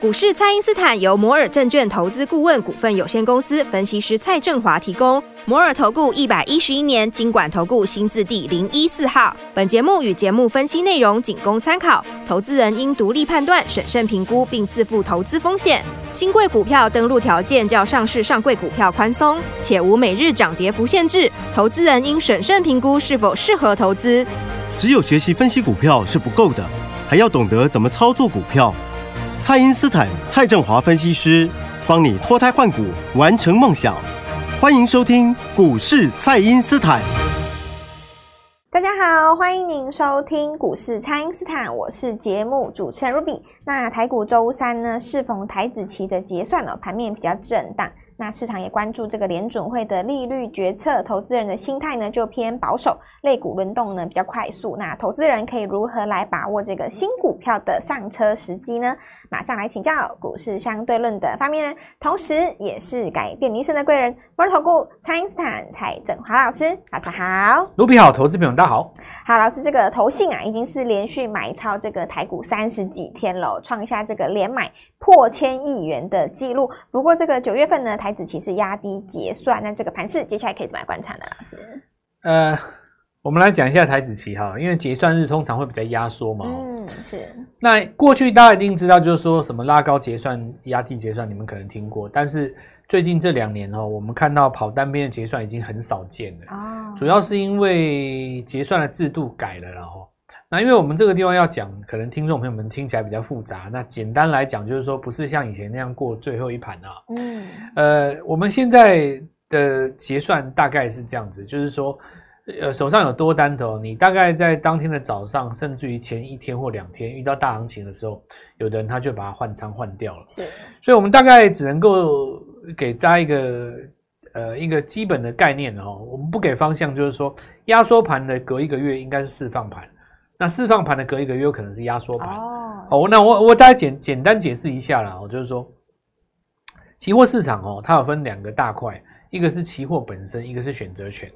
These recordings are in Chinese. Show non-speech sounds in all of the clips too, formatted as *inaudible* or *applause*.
股市蔡因斯坦由摩尔证券投资顾问股份有限公司分析师蔡振华提供。摩尔投顾一百一十一年经管投顾新字第零一四号。本节目与节目分析内容仅供参考，投资人应独立判断、审慎评估并自负投资风险。新贵股票登录条件较上市上柜股票宽松，且无每日涨跌幅限制。投资人应审慎评估是否适合投资。只有学习分析股票是不够的，还要懂得怎么操作股票。蔡因斯坦、蔡正华分析师帮你脱胎换骨，完成梦想。欢迎收听股市蔡因斯坦。大家好，欢迎您收听股市蔡因斯坦，我是节目主持人 Ruby。那台股周三呢，适逢台指期的结算了，盘面比较震荡。那市场也关注这个联准会的利率决策，投资人的心态呢就偏保守，类股轮动呢比较快速。那投资人可以如何来把握这个新股票的上车时机呢？马上来请教股市相对论的发明人，同时也是改变人生的贵人——摩尔投顾蔡因斯坦蔡振华老师，早上好。卢比好，投资朋友大家好。好，老师，这个投信啊，已经是连续买超这个台股三十几天了，创下这个连买破千亿元的记录。不过，这个九月份呢，台指期是压低结算，那这个盘势接下来可以怎么来观察呢？老师？呃。我们来讲一下台指期哈，因为结算日通常会比较压缩嘛。嗯，是。那过去大家一定知道，就是说什么拉高结算、压低结算，你们可能听过。但是最近这两年哦，我们看到跑单边的结算已经很少见了。哦。主要是因为结算的制度改了，然后那因为我们这个地方要讲，可能听众朋友们听起来比较复杂。那简单来讲，就是说不是像以前那样过最后一盘啊。嗯。呃，我们现在的结算大概是这样子，就是说。呃，手上有多单的，你大概在当天的早上，甚至于前一天或两天遇到大行情的时候，有的人他就把它换仓换掉了。是，所以我们大概只能够给大家一个呃一个基本的概念哦。我们不给方向，就是说压缩盘的隔一个月应该是释放盘，那释放盘的隔一个月有可能是压缩盘。哦，哦，那我我大概简简单解释一下啦，我就是说，期货市场哦，它有分两个大块，一个是期货本身，一个是选择权。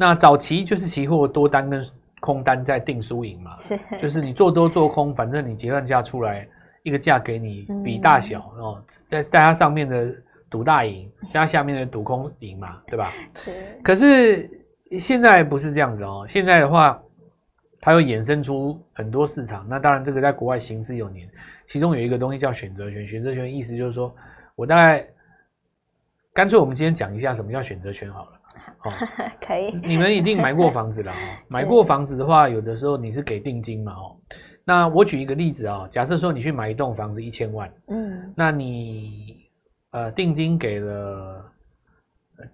那早期就是期货多单跟空单在定输赢嘛，是，就是你做多做空，反正你结算价出来一个价给你比大小、嗯、哦，在在它上面的赌大赢，加下面的赌空赢嘛，对吧？是。可是现在不是这样子哦，现在的话，它又衍生出很多市场。那当然这个在国外行之有年，其中有一个东西叫选择权，选择权意思就是说我大概干脆我们今天讲一下什么叫选择权好了。哦，*laughs* 可以。你们一定买过房子了哦。*laughs* 买过房子的话，有的时候你是给定金嘛哦。那我举一个例子啊，假设说你去买一栋房子一千万，嗯，那你呃定金给了，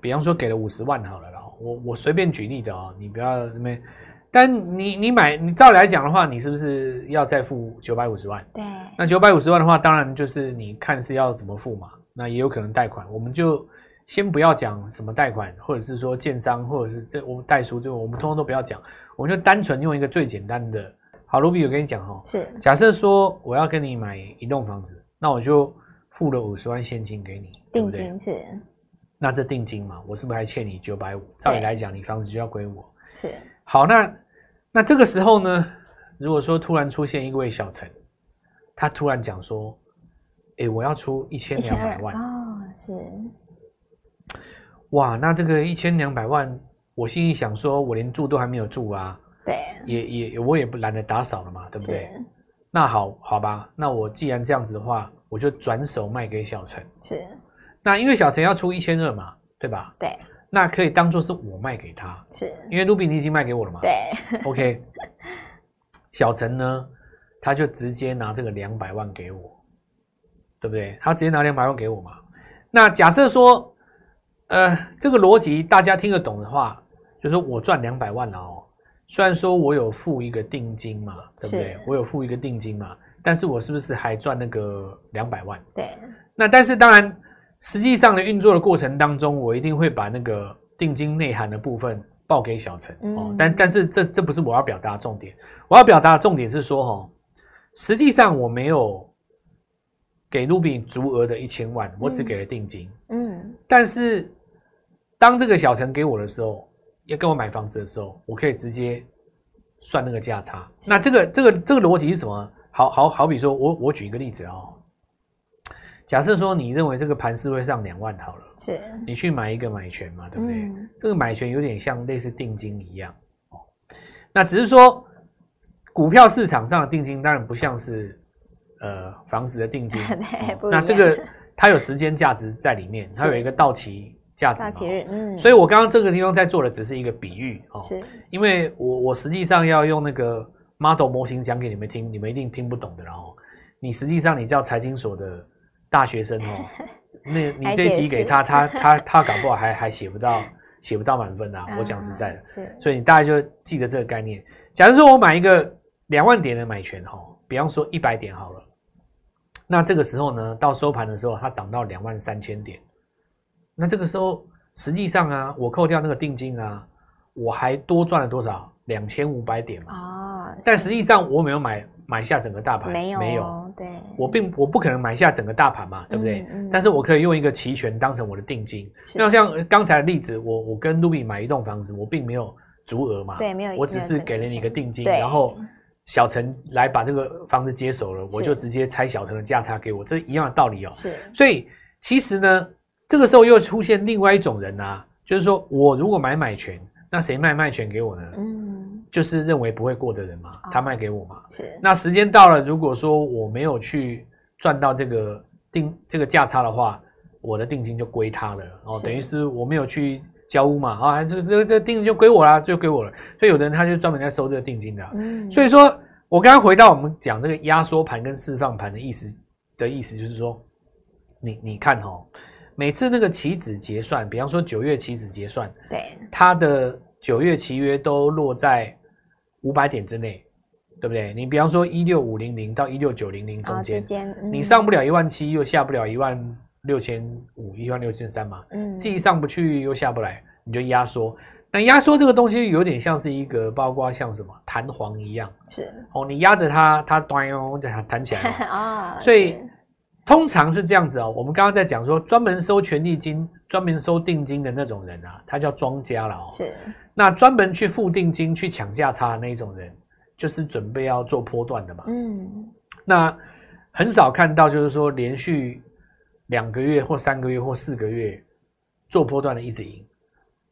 比方说给了五十万好了，啦我我随便举例的哦，你不要那边。但你你买你照理来讲的话，你是不是要再付九百五十万？对。那九百五十万的话，当然就是你看是要怎么付嘛。那也有可能贷款，我们就。先不要讲什么贷款，或者是说建商，或者是这我们代书，这个我们通通都不要讲，我们就单纯用一个最简单的。好，Ruby，我跟你讲哈，是假设说我要跟你买一栋房子，那我就付了五十万现金给你，定金是。那这定金嘛，我是不是还欠你九百五？照理来讲，你房子就要归我。是。好，那那这个时候呢，如果说突然出现一位小陈，他突然讲说，哎、欸，我要出一千两百万哦，是。哇，那这个一千两百万，我心里想说，我连住都还没有住啊，对，也也我也不懒得打扫了嘛，对不对？那好好吧，那我既然这样子的话，我就转手卖给小陈。是，那因为小陈要出一千二嘛，对吧？对，那可以当做是我卖给他，是因为卢比你已经卖给我了嘛？对，*laughs* OK，小陈呢，他就直接拿这个两百万给我，对不对？他直接拿两百万给我嘛？那假设说。呃，这个逻辑大家听得懂的话，就是说我赚两百万了哦。虽然说我有付一个定金嘛，对不对？我有付一个定金嘛，但是我是不是还赚那个两百万？对。那但是当然，实际上的运作的过程当中，我一定会把那个定金内涵的部分报给小陈哦。但但是这这不是我要表达的重点，我要表达的重点是说哦，实际上我没有。给 Ruby 足额的一千万，我只给了定金。嗯，嗯，但是当这个小陈给我的时候，要跟我买房子的时候，我可以直接算那个价差。那这个这个这个逻辑是什么？好好好比说我我举一个例子哦，假设说你认为这个盘是会上两万好了，是，你去买一个买权嘛，对不对？嗯、这个买权有点像类似定金一样哦。那只是说，股票市场上的定金当然不像是呃房子的定金，*laughs* 哦、那这个它有时间价值在里面，它有一个到期价值嗯。所以我刚刚这个地方在做的只是一个比喻哦，是，因为我我实际上要用那个 model 模型讲给你们听，你们一定听不懂的。然后你实际上你叫财经所的。大学生哦，*laughs* 那你这一题给他，他他他搞不好还还写不到 *laughs* 写不到满分啊！我讲实在的，是，所以你大概就记得这个概念。假如说我买一个两万点的买权哈，比方说一百点好了，那这个时候呢，到收盘的时候它涨到两万三千点，那这个时候实际上啊，我扣掉那个定金啊，我还多赚了多少？两千五百点嘛。哦，但实际上我没有买。买下整个大盘没有，没有，对，我并我不可能买下整个大盘嘛，对不对？嗯嗯、但是我可以用一个期权当成我的定金。那像刚才的例子，我我跟 Ruby 买一栋房子，我并没有足额嘛，对，没有，我只是给了你一个定金，然后小陈来把这个房子接手了，我就直接拆小陈的价差给我，这一样的道理哦。是，所以其实呢，这个时候又出现另外一种人啊，就是说我如果买买权，那谁卖卖权给我呢？嗯。就是认为不会过的人嘛，他卖给我嘛。是。那时间到了，如果说我没有去赚到这个定这个价差的话，我的定金就归他了。哦，等于是我没有去交屋嘛，啊，这这这定金就归我啦，就归我了。所以有的人他就专门在收这个定金的。嗯。所以说我刚刚回到我们讲这个压缩盘跟释放盘的意思的意思，就是说，你你看哦，每次那个期指结算，比方说九月期指结算，对，它的九月期约都落在。五百点之内，对不对？你比方说一六五零零到一六九零零中间，嗯、你上不了一万七，又下不了一万六千五、一万六千三嘛。嗯，既上不去又下不来，你就压缩。那压缩这个东西有点像是一个，包括像什么弹簧一样，是哦，你压着它，它端哦，它弹起来啊。哦、所以是通常是这样子哦。我们刚刚在讲说，专门收权利金、专门收定金的那种人啊，他叫庄家了哦。是。那专门去付定金去抢价差的那种人，就是准备要做波段的嘛。嗯，那很少看到，就是说连续两个月或三个月或四个月做波段的一直赢。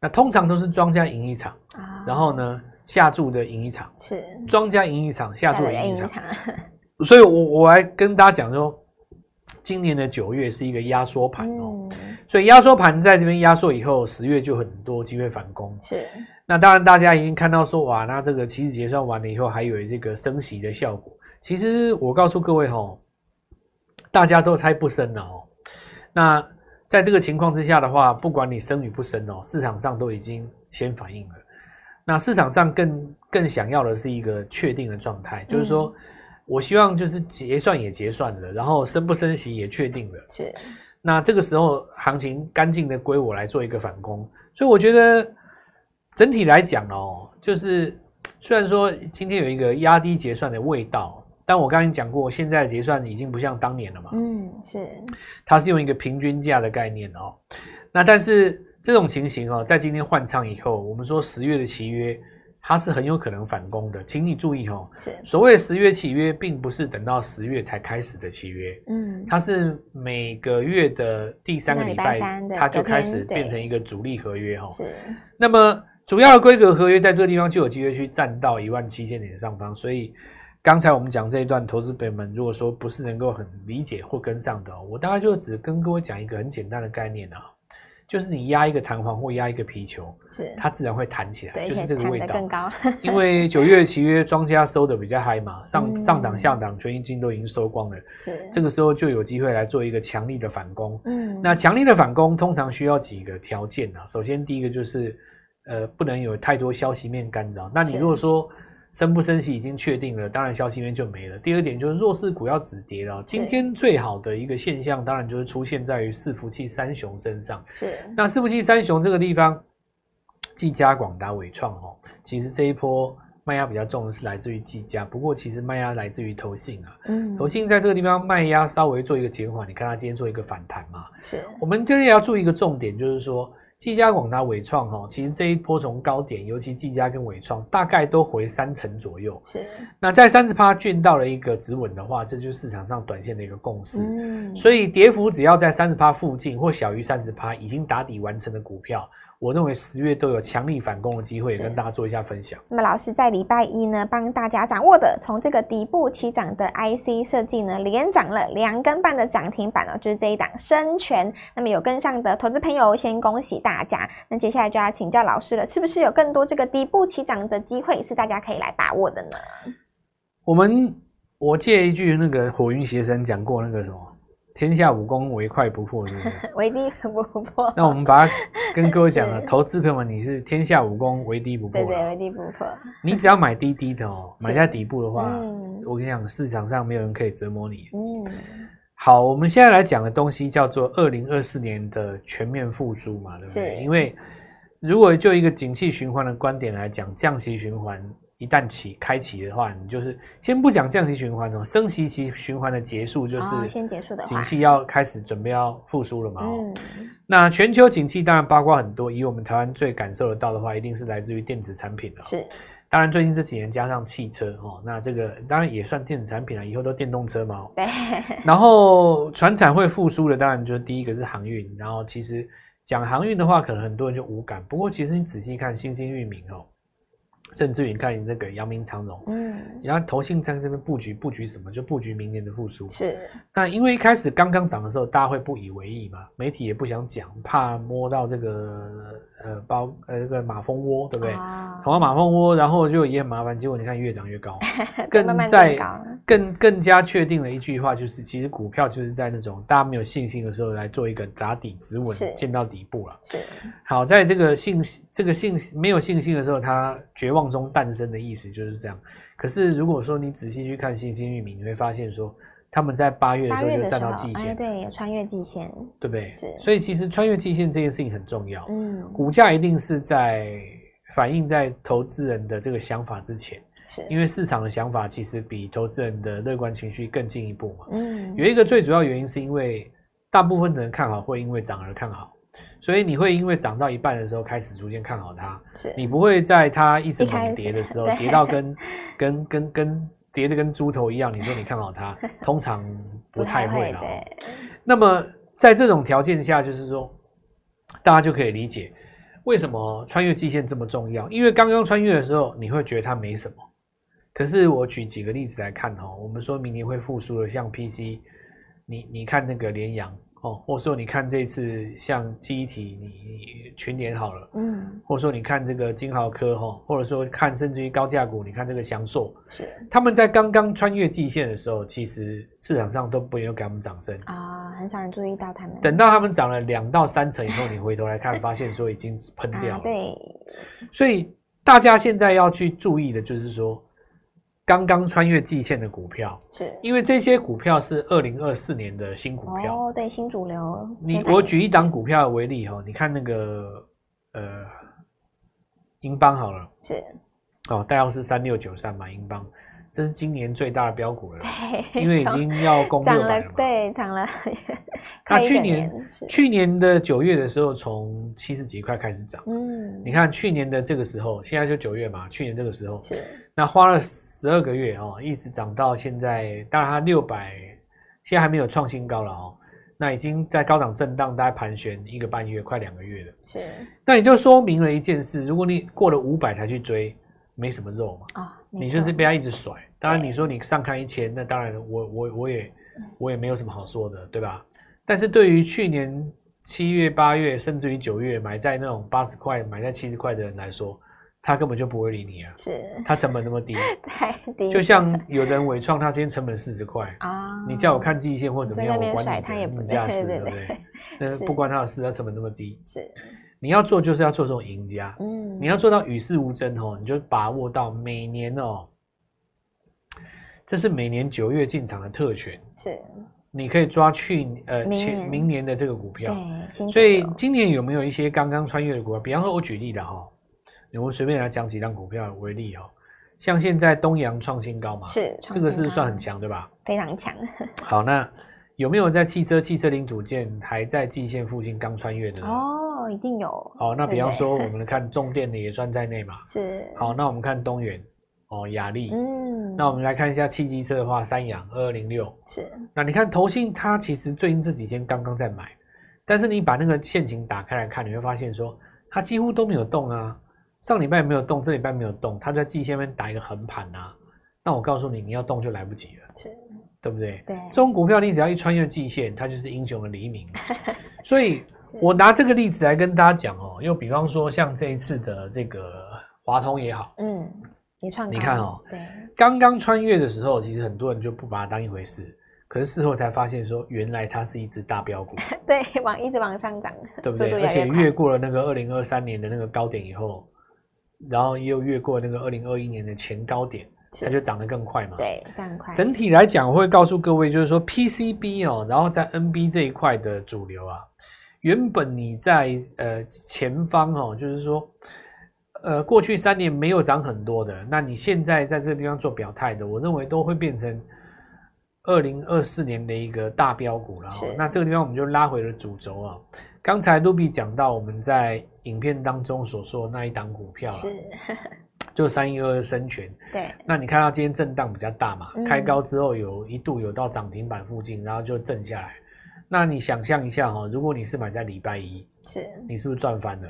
那通常都是庄家赢一场，啊、然后呢下注的赢一场，是庄家赢一场，下注赢一场。*laughs* 所以我我来跟大家讲说。今年的九月是一个压缩盘哦，嗯、所以压缩盘在这边压缩以后，十月就很多机会反攻。是，那当然大家已经看到说，哇，那这个期指结算完了以后，还有这个升息的效果。其实我告诉各位哈，大家都猜不升了哦。那在这个情况之下的话，不管你升与不升哦，市场上都已经先反应了。那市场上更更想要的是一个确定的状态，嗯、就是说。我希望就是结算也结算了，然后升不升息也确定了。是，那这个时候行情干净的归我来做一个反攻，所以我觉得整体来讲哦，就是虽然说今天有一个压低结算的味道，但我刚刚讲过，现在的结算已经不像当年了嘛。嗯，是，它是用一个平均价的概念哦。那但是这种情形哦，在今天换仓以后，我们说十月的期约。它是很有可能反攻的，请你注意哦。是所谓十月契约，并不是等到十月才开始的契约，嗯，它是每个月的第三个礼拜，它就开始变成一个主力合约哈。是。那么主要的规格合约在这个地方就有机会去站到一万七千点上方，所以刚才我们讲这一段，投资朋友们如果说不是能够很理解或跟上的，我大概就只跟各位讲一个很简单的概念啊。就是你压一个弹簧或压一个皮球，是它自然会弹起来，就是这个味道。更高 *laughs* 因为九月期约庄家收的比较嗨嘛，上、嗯、上档下档权益金都已经收光了，是这个时候就有机会来做一个强力的反攻。嗯，那强力的反攻通常需要几个条件啊。首先第一个就是，呃，不能有太多消息面干扰。那你如果说，升不升息已经确定了，当然消息面就没了。第二点就是弱势股要止跌了。今天最好的一个现象，当然就是出现在于伺服器三雄身上。是。那伺服器三雄这个地方，技嘉、广达、伟创哦，其实这一波卖压比较重的是来自于技嘉，不过其实卖压来自于投信啊。嗯。投信在这个地方卖压稍微做一个减缓，你看它今天做一个反弹嘛。是。我们今天也要注意一个重点，就是说。技嘉、广达、伟创哈，其实这一波从高点，尤其技嘉跟伟创，大概都回三成左右。是。那在三十趴卷到了一个止稳的话，这就是市场上短线的一个共识。嗯。所以跌幅只要在三十趴附近或小于三十趴，已经打底完成的股票。我认为十月都有强力反攻的机会，跟大家做一下分享。那么老师在礼拜一呢，帮大家掌握的从这个底部起涨的 IC 设计呢，连涨了两根半的涨停板哦，就是这一档深全。那么有跟上的投资朋友，先恭喜大家。那接下来就要请教老师了，是不是有更多这个底部起涨的机会是大家可以来把握的呢？我们我借一句那个火云邪神讲过那个什么。天下武功，唯快不破，是不是？*laughs* 唯低不破。那我们把它跟各位讲了，*laughs* 投资朋友们，你是天下武功，唯低不破。对对，唯低不破。你只要买低低的哦，*laughs* 买在底部的话，嗯、我跟你讲，市场上没有人可以折磨你。嗯。好，我们现在来讲的东西叫做二零二四年的全面复苏嘛，对不对？因为如果就一个景气循环的观点来讲，降息循环。一旦起开启的话，你就是先不讲降息循环哦，升息期循环的结束就是先结束的，景气要开始准备要复苏了嘛。嗯，那全球景气当然包括很多，以我们台湾最感受得到的话，一定是来自于电子产品了。是，当然最近这几年加上汽车哦，那这个当然也算电子产品了，以后都电动车嘛。对。*laughs* 然后船产会复苏的，当然就是第一个是航运，然后其实讲航运的话，可能很多人就无感，不过其实你仔细看新兴域名哦。甚至于你看那个阳明长荣，嗯，然后投信在这边布局布局什么，就布局明年的复苏。是，那因为一开始刚刚涨的时候，大家会不以为意嘛，媒体也不想讲，怕摸到这个呃包呃这个马蜂窝，对不对？啊，捅到马蜂窝，然后就也很麻烦。结果你看越涨越高，*laughs* 更在更更加确定了一句话，就是其实股票就是在那种大家没有信心的时候来做一个打底止稳，见到底部了。是，好，在这个信心这个信心没有信心的时候，他绝望中诞生的意思就是这样。可是如果说你仔细去看新兴域名，你会发现说他们在八月的时候就站到季线，哎，对，有穿越季线，对不对？是。所以其实穿越季线这件事情很重要。嗯，股价一定是在反映在投资人的这个想法之前，是因为市场的想法其实比投资人的乐观情绪更进一步嘛。嗯，有一个最主要原因是因为大部分的人看好会因为涨而看好。所以你会因为涨到一半的时候开始逐渐看好它，是你不会在它一直猛跌的时候跌到跟跟跟跟跌的跟猪头一样，你说你看好它，通常不太会了。那么在这种条件下，就是说大家就可以理解为什么穿越季线这么重要，因为刚刚穿越的时候你会觉得它没什么，可是我举几个例子来看哈，我们说明年会复苏的，像 PC，你你看那个联阳。哦，或者说你看这次像记忆体，你群联好了，嗯，或者说你看这个金豪科哈，或者说看甚至于高价股，你看这个祥硕，是他们在刚刚穿越季线的时候，其实市场上都不用给他们掌声啊，很少人注意到他们。等到他们涨了两到三成以后，你回头来看，发现说已经喷掉了。啊、对，所以大家现在要去注意的就是说。刚刚穿越季线的股票，是因为这些股票是二零二四年的新股票哦，对，新主流。你我举一档股票为例哈，你看那个呃，英邦好了，是哦，代号是三六九三嘛，英邦。这是今年最大的标股了，对，因为已经要攻六百了嘛。对，涨了。*laughs* 它去年去年的九月的时候，从七十几块开始涨。嗯，你看去年的这个时候，现在就九月嘛，去年这个时候是那花了十二个月哦，一直涨到现在。当然它六百，现在还没有创新高了哦。那已经在高档震荡，大概盘旋一个半月，快两个月了。是，那也就说明了一件事：如果你过了五百才去追。没什么肉嘛，啊，你就是被他一直甩。当然你说你上看一千，那当然我我我也我也没有什么好说的，对吧？但是对于去年七月、八月，甚至于九月买在那种八十块、买在七十块的人来说，他根本就不会理你啊。是，他成本那么低，*laughs* 太低。就像有人伪创，他今天成本四十块啊，你叫我看季线或怎么样，我管你他也不价值，*laughs* 对不对？*laughs* 那不关他的事，他成本那么低。是。你要做就是要做这种赢家，嗯，你要做到与世无争哦，你就把握到每年哦，这是每年九月进场的特权，是，你可以抓去呃前明年的这个股票，对，所以今年有没有一些刚刚穿越的股票？比方说，我举例的哈，我随便来讲几档股票为例哦，像现在东阳创新高嘛，是，这个是算很强对吧？非常强。*laughs* 好，那有没有在汽车汽车零组件还在季线附近刚穿越的？哦。哦，一定有。哦，那比方说，我 *laughs* 们看重电的也算在内嘛。是。好，那我们看东元，哦，雅力。嗯。那我们来看一下汽机车的话，三阳二二零六。是。那你看投信，它其实最近这几天刚刚在买，但是你把那个线型打开来看，你会发现说，它几乎都没有动啊。上礼拜没有动，这礼拜没有动，它在季线面打一个横盘啊。那我告诉你，你要动就来不及了。是。对不对？对，这种股票你只要一穿越季线，它就是英雄的黎明。*laughs* 所以，我拿这个例子来跟大家讲哦。又比方说，像这一次的这个华通也好，嗯，你创，你看哦，对，刚刚穿越的时候，其实很多人就不把它当一回事，可是事后才发现说，原来它是一只大标股。*laughs* 对，往一直往上涨，对不对？而且越过了那个二零二三年的那个高点以后，然后又越过那个二零二一年的前高点。它就涨得更快嘛？对，更快。整体来讲，我会告诉各位，就是说 PCB 哦，然后在 NB 这一块的主流啊，原本你在呃前方哦，就是说呃过去三年没有涨很多的，那你现在在这个地方做表态的，我认为都会变成二零二四年的一个大标股了。是。那这个地方我们就拉回了主轴啊。刚才 Ruby 讲到我们在影片当中所说的那一档股票了。是。*laughs* 就三一二生全，对，那你看到今天震荡比较大嘛？嗯、开高之后有一度有到涨停板附近，然后就震下来。那你想象一下哈，如果你是买在礼拜一，是，你是不是赚翻了？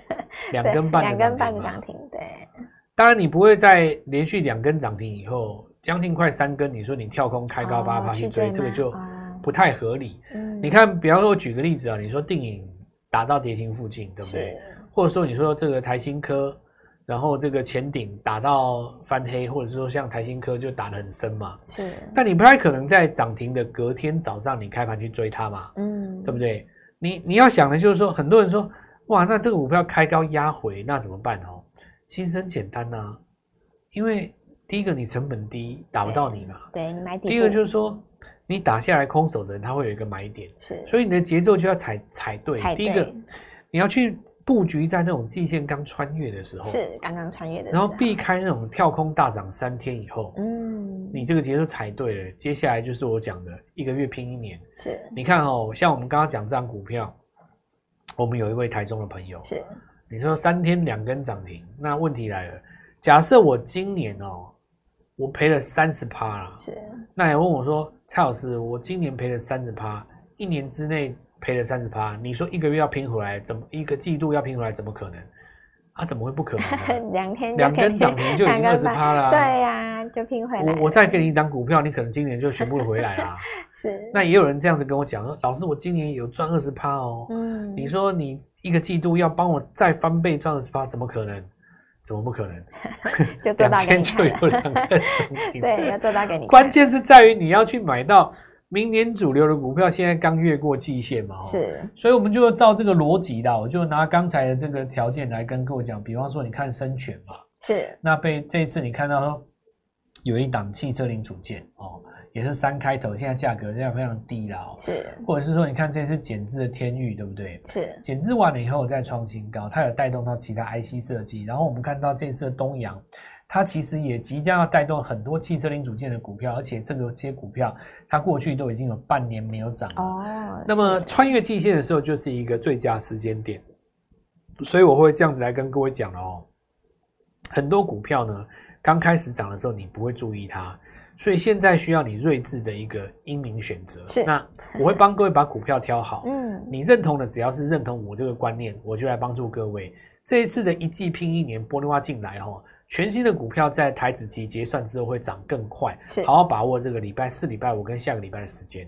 *laughs* 两根半，两根半涨停，对。当然你不会在连续两根涨停以后，将近快三根，你说你跳空开高八八去追，这个就不太合理。嗯、你看，比方说我举个例子啊，你说定颖打到跌停附近，对不对？或者说你说这个台新科。然后这个前顶打到翻黑，或者是说像台新科就打得很深嘛，是。但你不太可能在涨停的隔天早上你开盘去追它嘛，嗯，对不对？你你要想的就是说，很多人说，哇，那这个股票开高压回，那怎么办哦？其实很简单呐、啊，因为第一个你成本低，打不到你嘛，对，对你买点。第二个就是说，你打下来空手的人，他会有一个买点，是。所以你的节奏就要踩踩对，踩对。第一个你要去。布局在那种季线刚穿越的时候，是刚刚穿越的然后避开那种跳空大涨三天以后，嗯，你这个节奏踩对了，接下来就是我讲的一个月拼一年。是，你看哦，像我们刚刚讲这张股票，我们有一位台中的朋友，是，你说三天两根涨停，那问题来了，假设我今年哦，我赔了三十趴了，是，那也问我说，蔡老师，我今年赔了三十趴，一年之内。赔了三十趴，你说一个月要拼回来，怎么一个季度要拼回来？怎么可能？啊，怎么会不可能呢？*laughs* 两天两根涨停就已经二十趴了。对呀、啊，就拼回来。我我再给你一档股票，你可能今年就全部回来啦。*laughs* 是。那也有人这样子跟我讲，老师，我今年有赚二十趴哦。嗯。你说你一个季度要帮我再翻倍赚二十趴，怎么可能？怎么不可能？*laughs* 就做到给你就有两根涨停。*laughs* 对，要做到给你。关键是在于你要去买到。明年主流的股票现在刚越过季线嘛，是，所以我们就照这个逻辑的，我就拿刚才的这个条件来跟各位讲。比方说，你看生全嘛，是，那被这一次你看到说有一档汽车零组件哦，也是三开头，现在价格现在非常低了哦，是，或者是说你看这次减资的天域，对不对？是，减资完了以后再创新高，它有带动到其他 IC 设计，然后我们看到这次的东阳。它其实也即将要带动很多汽车零组件的股票，而且这个些股票它过去都已经有半年没有涨了。哦，那么穿越季线的时候就是一个最佳时间点，所以我会这样子来跟各位讲了哦。很多股票呢，刚开始涨的时候你不会注意它，所以现在需要你睿智的一个英明选择。是，那我会帮各位把股票挑好。嗯，你认同的只要是认同我这个观念，我就来帮助各位。这一次的一季拼一年，玻璃化进来哈。全新的股票在台子期结算之后会涨更快，是好好把握这个礼拜四、礼拜五跟下个礼拜的时间。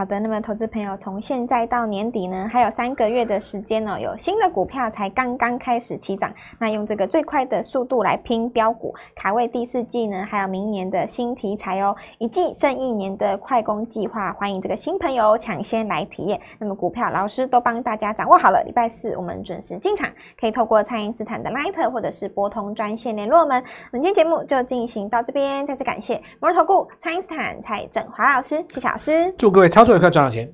好的，那么投资朋友从现在到年底呢，还有三个月的时间哦，有新的股票才刚刚开始起涨，那用这个最快的速度来拼标股，卡位第四季呢，还有明年的新题材哦，一季胜一年的快攻计划，欢迎这个新朋友抢先来体验。那么股票老师都帮大家掌握好了，礼拜四我们准时进场，可以透过蔡因斯坦的 Line 或者是拨通专线联络我们。本期节目就进行到这边，再次感谢摩尔投顾蔡因斯坦蔡振华老师，谢谢老师，祝各位操作。快赚到钱！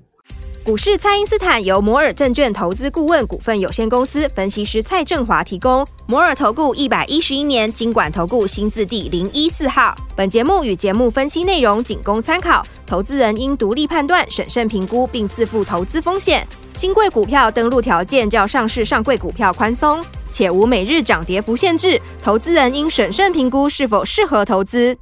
股市蔡因斯坦由摩尔证券投资顾问股份有限公司分析师蔡振华提供。摩尔投顾一百一十一年金管投顾新字第零一四号。本节目与节目分析内容仅供参考，投资人应独立判断、审慎评估，并自负投资风险。新贵股票登录条件较上市上柜股票宽松，且无每日涨跌幅限制，投资人应审慎评估是否适合投资。